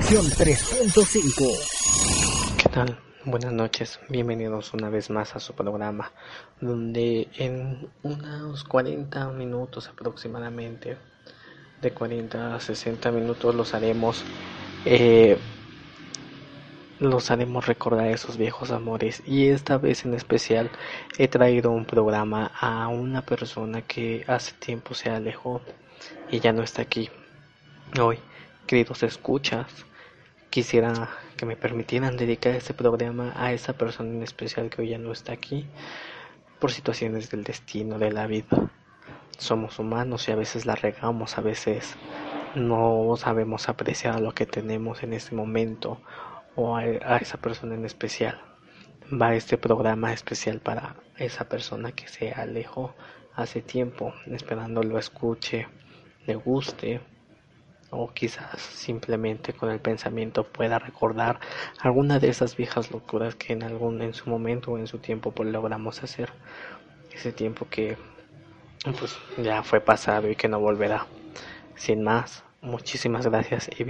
Conexión 3.5. ¿Qué tal? Buenas noches, bienvenidos una vez más a su programa, donde en unos 40 minutos aproximadamente, de 40 a 60 minutos los haremos, eh, los haremos recordar esos viejos amores. Y esta vez en especial he traído un programa a una persona que hace tiempo se alejó y ya no está aquí. Hoy queridos escuchas, quisiera que me permitieran dedicar este programa a esa persona en especial que hoy ya no está aquí por situaciones del destino, de la vida. Somos humanos y a veces la regamos, a veces no sabemos apreciar lo que tenemos en este momento o a, a esa persona en especial. Va este programa especial para esa persona que se alejó hace tiempo, esperando lo escuche, le guste o quizás simplemente con el pensamiento pueda recordar alguna de esas viejas locuras que en algún en su momento o en su tiempo pues logramos hacer. Ese tiempo que pues ya fue pasado y que no volverá. Sin más muchísimas gracias y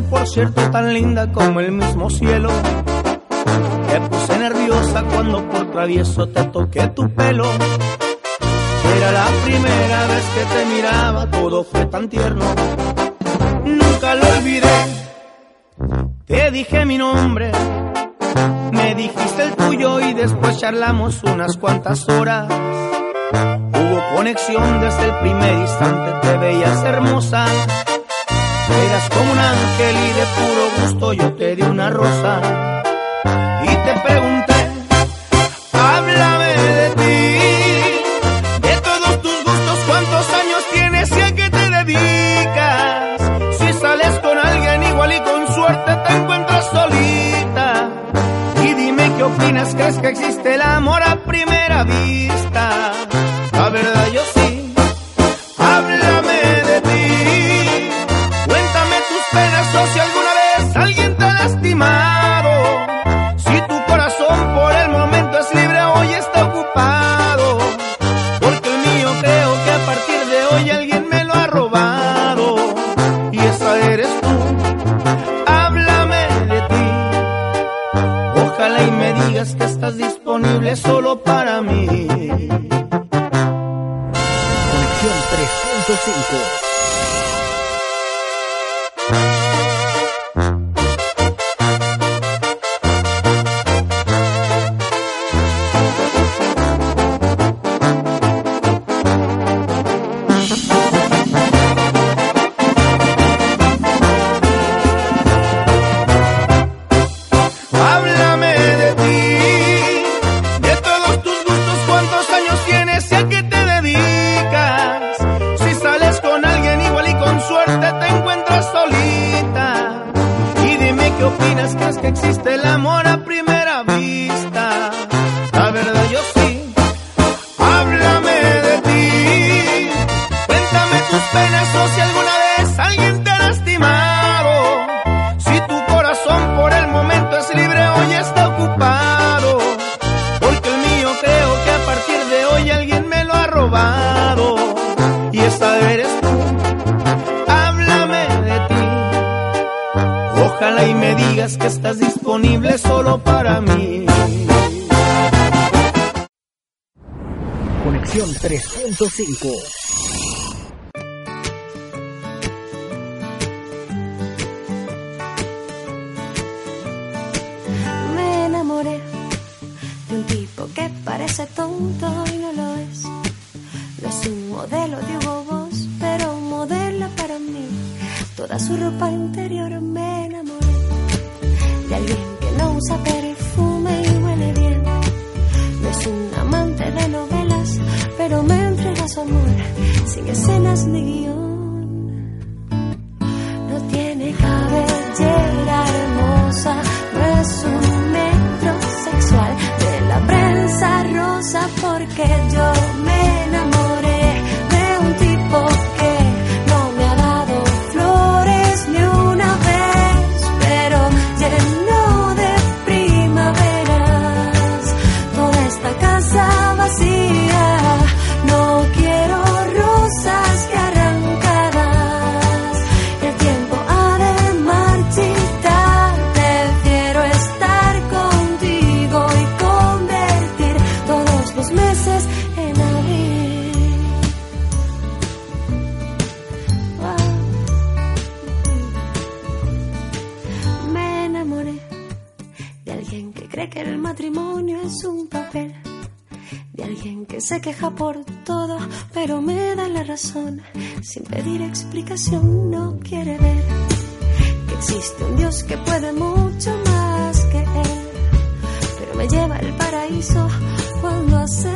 bienvenidos cierto tan linda como el mismo cielo. Te puse nerviosa cuando por travieso te toqué tu pelo. Era la primera vez que te miraba, todo fue tan tierno. Nunca lo olvidé. Te dije mi nombre, me dijiste el tuyo y después charlamos unas cuantas horas. Hubo conexión desde el primer instante, te veías hermosa Eras como un ángel y de puro gusto yo te di una rosa y te pregunté, háblame de ti, de todos tus gustos, cuántos años tienes y a qué te dedicas. Si sales con alguien igual y con suerte te encuentras solita. Y dime qué opinas, crees que existe el amor a primera vista. Qué opinas, crees que existe el amor a primera 3.5. que se queja por todo, pero me da la razón. Sin pedir explicación, no quiere ver que existe un Dios que puede mucho más que Él. Pero me lleva al paraíso cuando hacemos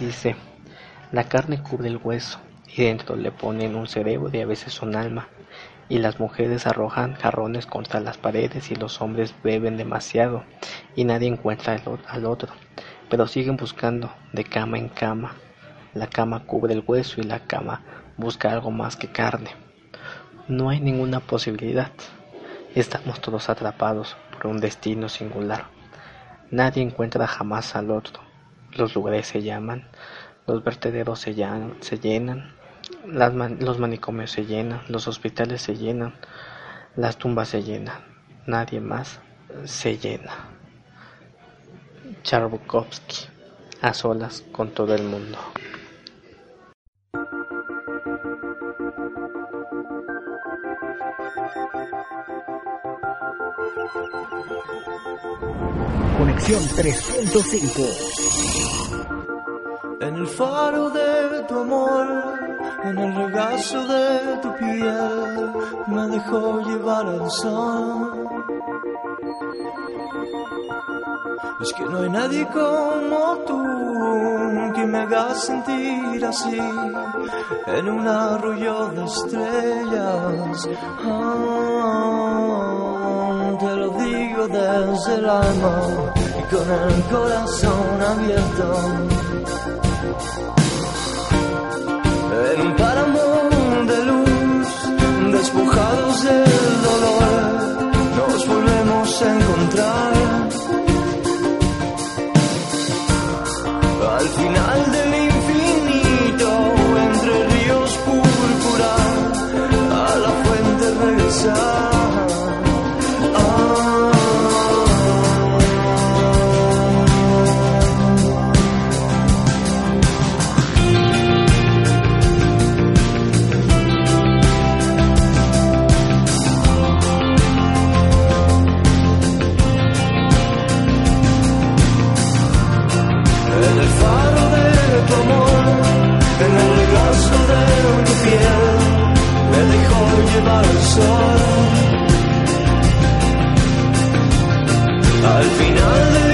dice, la carne cubre el hueso y dentro le ponen un cerebro y a veces un alma. Y las mujeres arrojan jarrones contra las paredes y los hombres beben demasiado y nadie encuentra al otro. Pero siguen buscando de cama en cama. La cama cubre el hueso y la cama busca algo más que carne. No hay ninguna posibilidad. Estamos todos atrapados por un destino singular. Nadie encuentra jamás al otro. Los lugares se llaman, los vertederos se, llan- se llenan, los manicomios se llenan, los hospitales se llenan, las tumbas se llenan. Nadie más se llena. Charbukovsky, a solas con todo el mundo. Conexión 3.5. En el faro de tu amor, en el regazo de tu piel, me dejó llevar al sol. Es que no hay nadie como tú que me haga sentir así en un arroyo de estrellas. Ah, te lo digo desde el alma y con el corazón abierto. En un páramo de luz, despojados del dolor, nos volvemos a encontrar. Al final del infinito, entre ríos púrpura, a la fuente regresar. Llevar el sol. Al final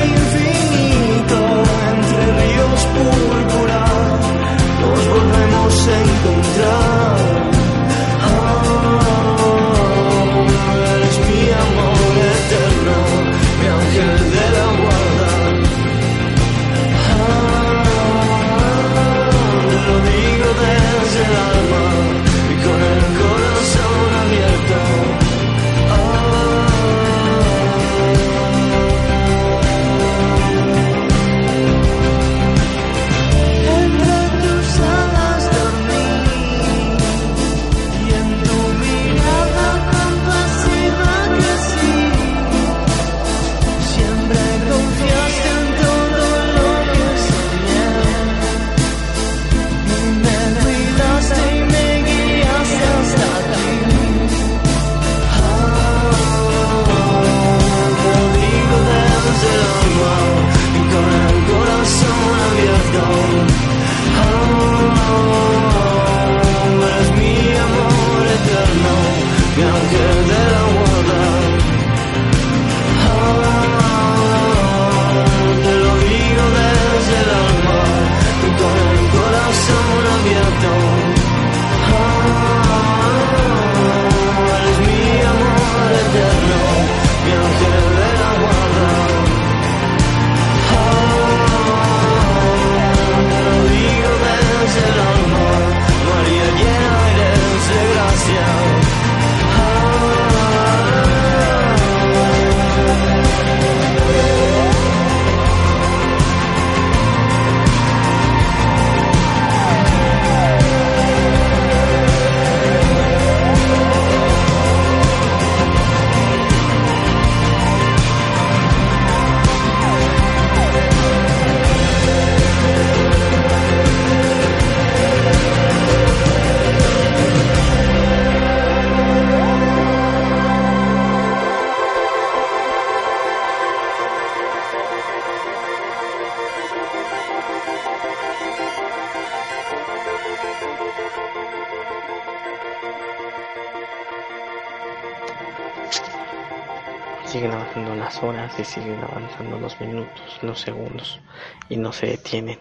y siguen avanzando los minutos, los segundos y no se detienen.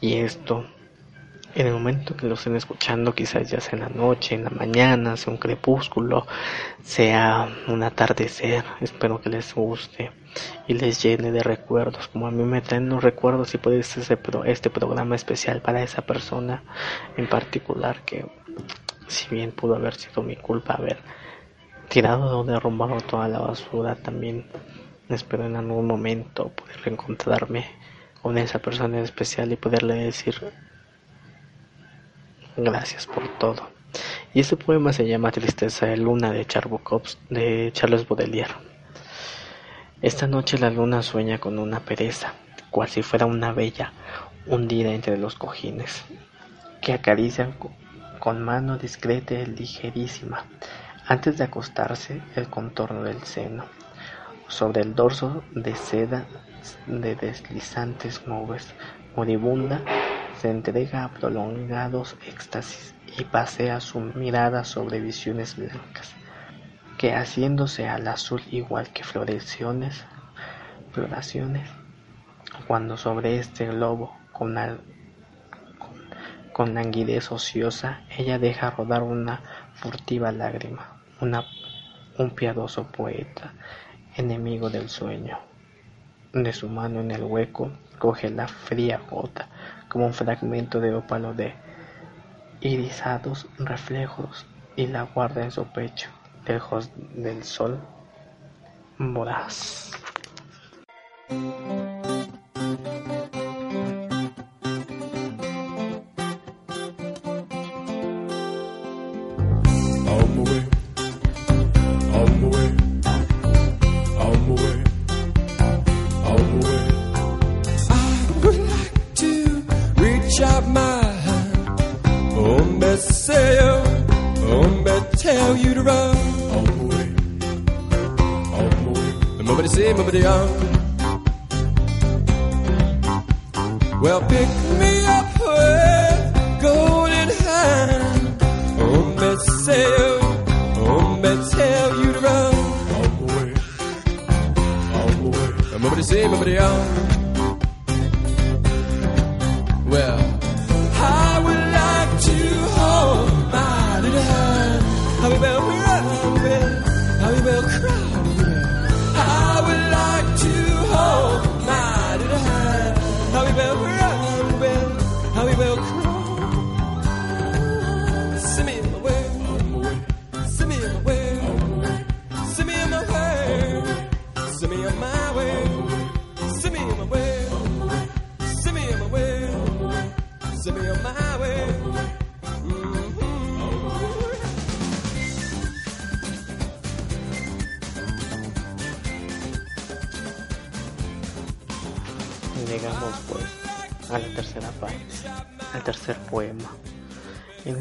Y esto, en el momento que lo estén escuchando, quizás ya sea en la noche, en la mañana, sea un crepúsculo, sea un atardecer, espero que les guste y les llene de recuerdos, como a mí me traen los recuerdos y puede ser este, este programa especial para esa persona en particular que si bien pudo haber sido mi culpa haber tirado o derrumbado toda la basura también espero en algún momento poder reencontrarme con esa persona en especial y poderle decir gracias por todo y este poema se llama Tristeza de Luna de, de Charles Baudelaire. Esta noche la luna sueña con una pereza cual si fuera una bella hundida entre los cojines que acarician co- con mano discreta y ligerísima antes de acostarse el contorno del seno, sobre el dorso de seda de deslizantes nubes, moribunda se entrega a prolongados éxtasis y pasea su mirada sobre visiones blancas, que haciéndose al azul igual que floraciones, floraciones, cuando sobre este globo con, al- con, con languidez ociosa ella deja rodar una furtiva lágrima, una, un piadoso poeta, enemigo del sueño. De su mano en el hueco coge la fría gota como un fragmento de ópalo de irisados reflejos y la guarda en su pecho, lejos del sol voraz.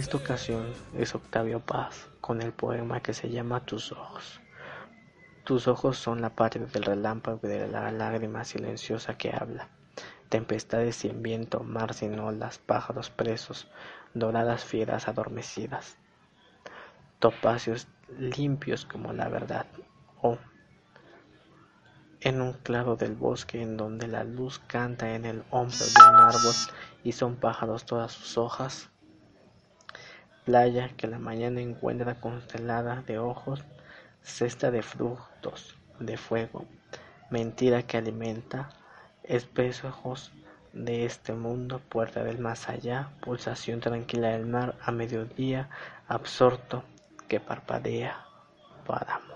Esta ocasión es Octavio Paz con el poema que se llama Tus ojos. Tus ojos son la parte del relámpago y de la lágrima silenciosa que habla. Tempestades sin viento, mar sin olas, pájaros presos, doradas fieras adormecidas. Topacios limpios como la verdad. Oh, en un claro del bosque en donde la luz canta en el hombro de un árbol y son pájaros todas sus hojas. Playa que la mañana encuentra constelada de ojos, cesta de frutos, de fuego, mentira que alimenta, espejos de este mundo, puerta del más allá, pulsación tranquila del mar a mediodía, absorto que parpadea, páramo.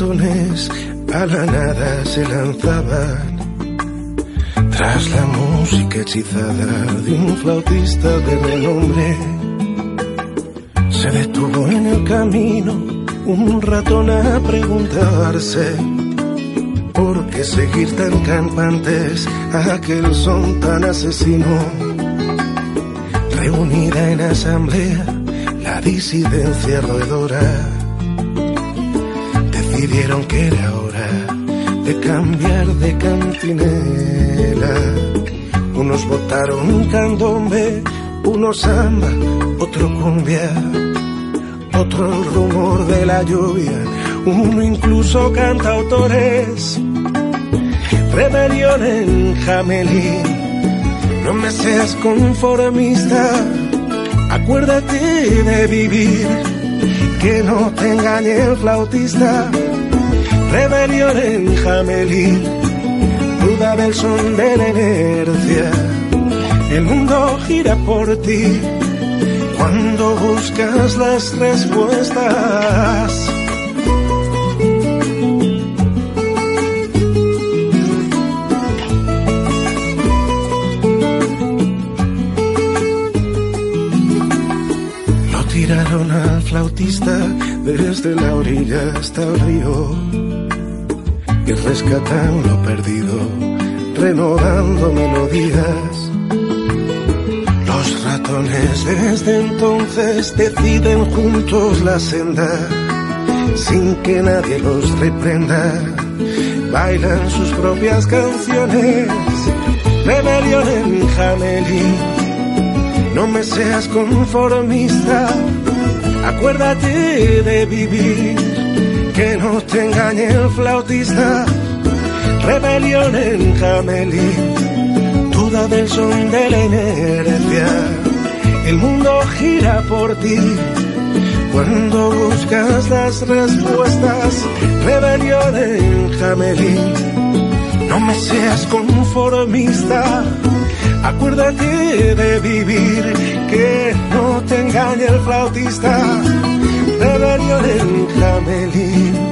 A la nada se lanzaban tras la música hechizada de un flautista de renombre. Se detuvo en el camino un ratón a preguntarse por qué seguir tan campantes a aquel son tan asesino. Reunida en asamblea la disidencia roedora decidieron que era hora de cambiar de cantinela. Unos votaron candombe, unos samba, otro cumbia, otro el rumor de la lluvia, uno incluso cantautores. Rebelión en Jamelín, no me seas conformista, acuérdate de vivir que no te engañe el flautista. Rebelión en Jamelín, duda del son de la inercia. El mundo gira por ti cuando buscas las respuestas. Lo tiraron al flautista desde la orilla hasta el río y rescatan lo perdido, renovando melodías. Los ratones desde entonces deciden juntos la senda, sin que nadie los reprenda. Bailan sus propias canciones, rebelión en Jamelín. No me seas conformista, acuérdate de vivir, que no te engañe el flautista. Rebelión en Jamelín, duda del son de la inercia. El mundo gira por ti cuando buscas las respuestas. Rebelión en Jamelín, no me seas conformista. Acuérdate de vivir, que no te engañe el flautista. Rebelión en Jamelín.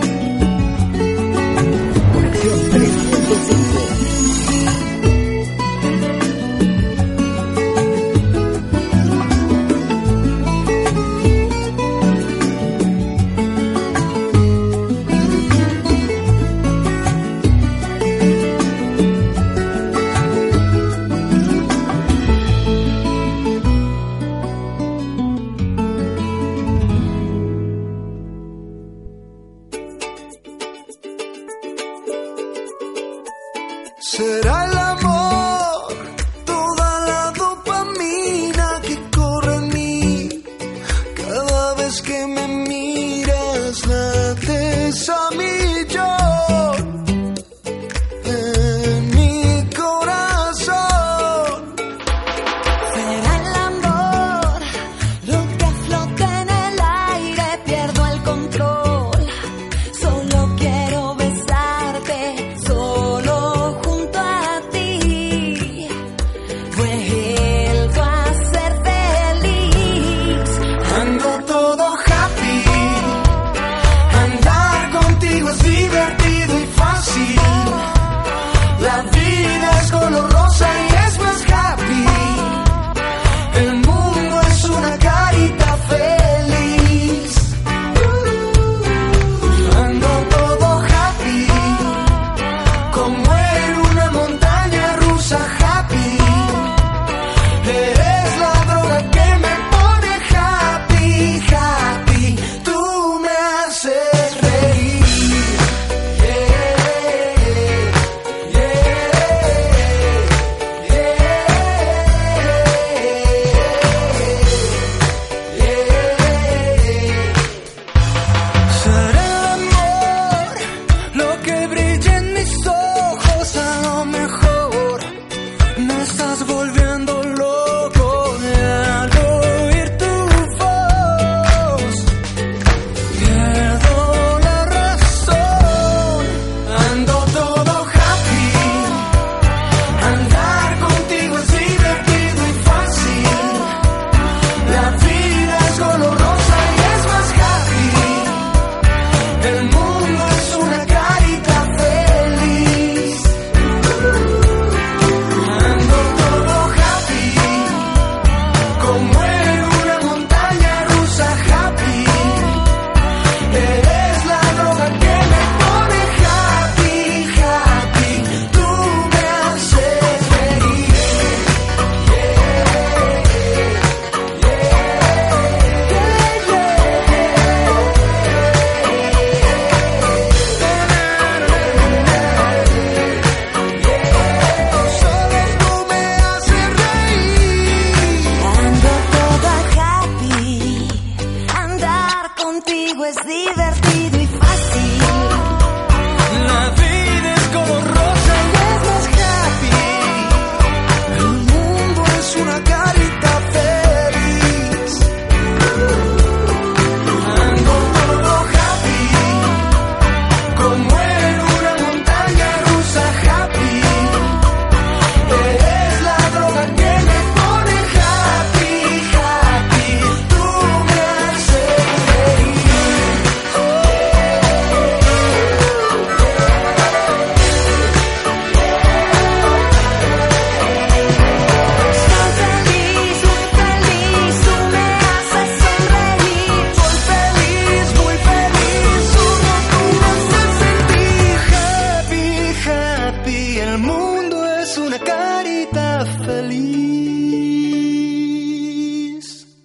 Contigo es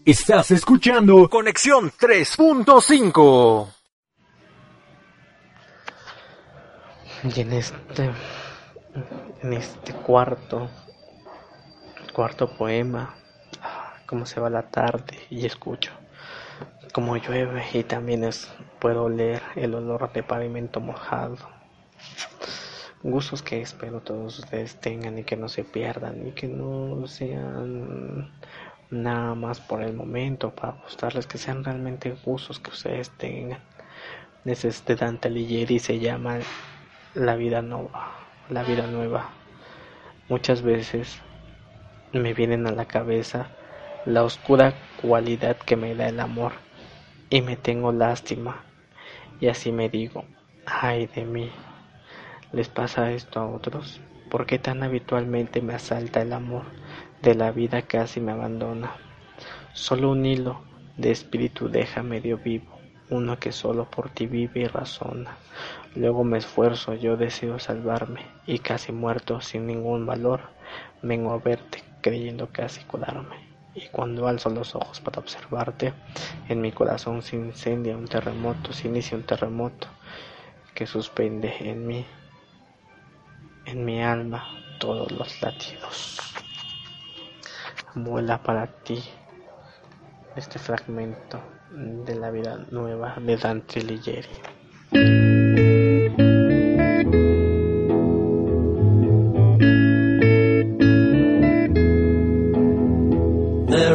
Estás escuchando Conexión 3.5. Y en este, en este cuarto, cuarto poema, ah, cómo se va la tarde y escucho como llueve y también es, puedo oler el olor de pavimento mojado. Gustos que espero todos ustedes tengan y que no se pierdan y que no sean nada más por el momento para gustarles, que sean realmente gustos que ustedes tengan. Es de Dante Alighieri se llama La vida nueva, la vida nueva. Muchas veces me vienen a la cabeza la oscura cualidad que me da el amor y me tengo lástima y así me digo, ay de mí. ¿Les pasa esto a otros? ¿Por qué tan habitualmente me asalta el amor de la vida casi me abandona? Solo un hilo de espíritu deja medio vivo, uno que solo por ti vive y razona. Luego me esfuerzo, yo deseo salvarme, y casi muerto, sin ningún valor, vengo a verte, creyendo casi curarme. Y cuando alzo los ojos para observarte, en mi corazón se incendia un terremoto, se inicia un terremoto que suspende en mí en mi alma todos los latidos. Vuela para ti. Este fragmento de la vida nueva de Dante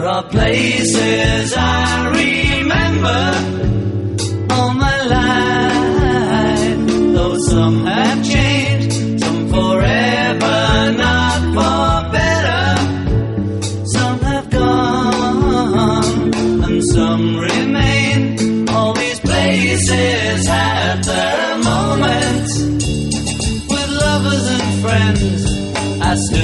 are places I remember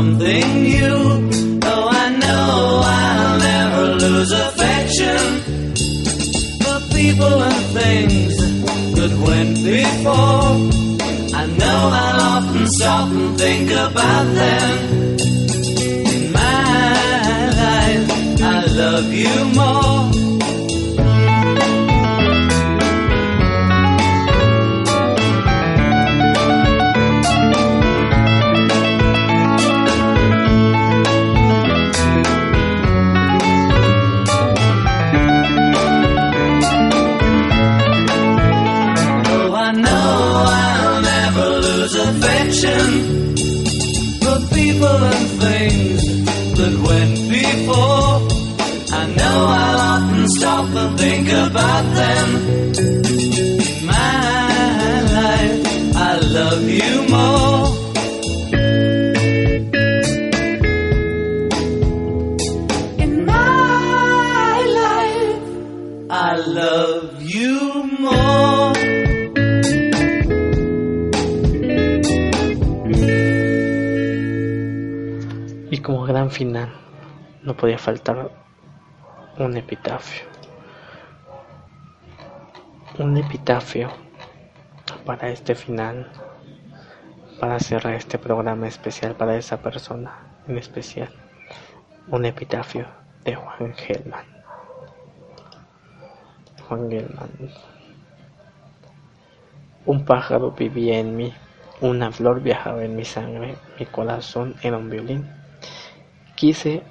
Something new. Though I know I'll never lose affection for people and things that went before. I know I'll often stop and think about them. In my life, I love you more. Epitafio. Un epitafio para este final, para cerrar este programa especial para esa persona en especial. Un epitafio de Juan Gelman. Juan Gelman. Un pájaro vivía en mí, una flor viajaba en mi sangre, mi corazón era un violín. Quise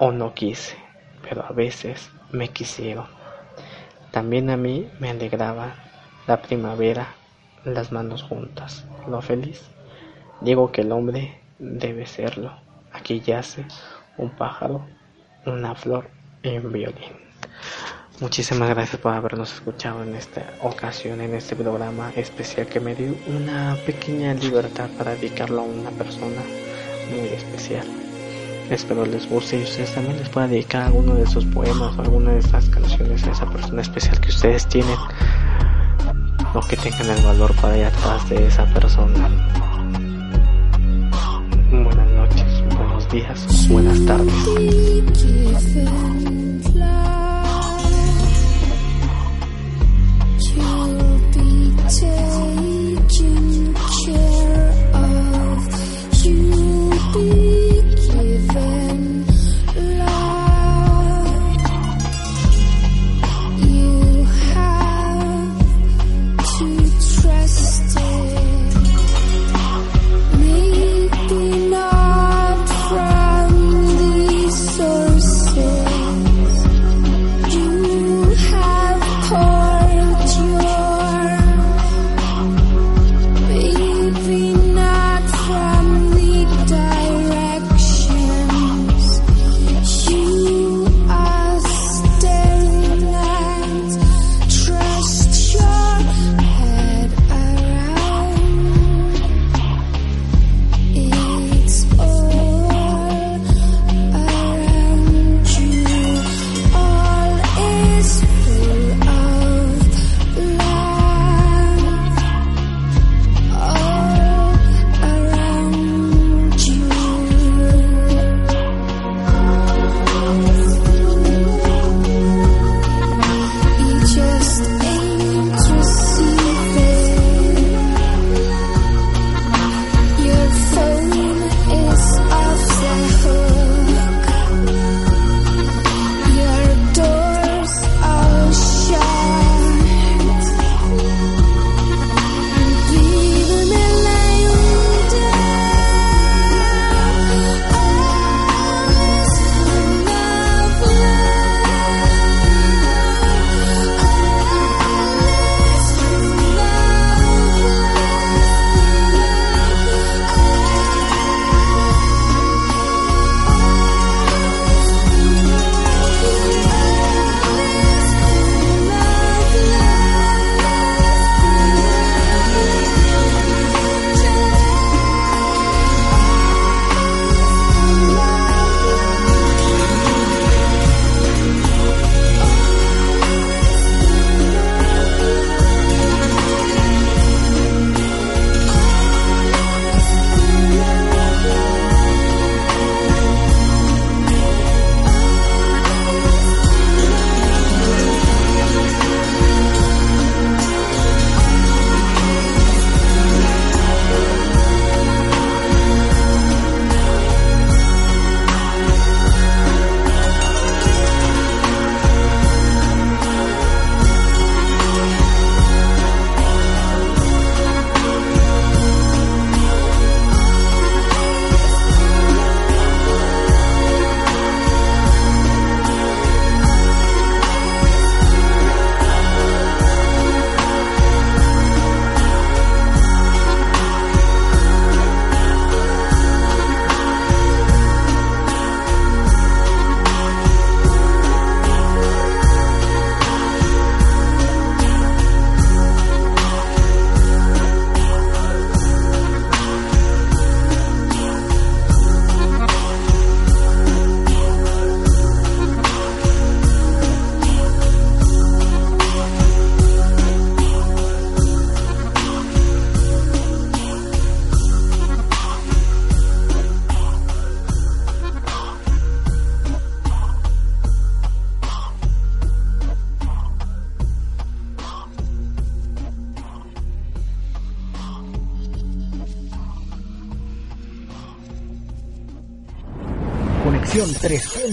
o no quise, pero a veces me quisieron. También a mí me alegraba la primavera, las manos juntas, lo feliz. Digo que el hombre debe serlo. Aquí yace un pájaro, una flor y un violín. Muchísimas gracias por habernos escuchado en esta ocasión, en este programa especial que me dio una pequeña libertad para dedicarlo a una persona muy especial. Espero les guste y ustedes también les puedan dedicar alguno de esos poemas o alguna de estas canciones a esa persona especial que ustedes tienen o que tengan el valor para ir atrás de esa persona. Buenas noches, buenos días, buenas tardes.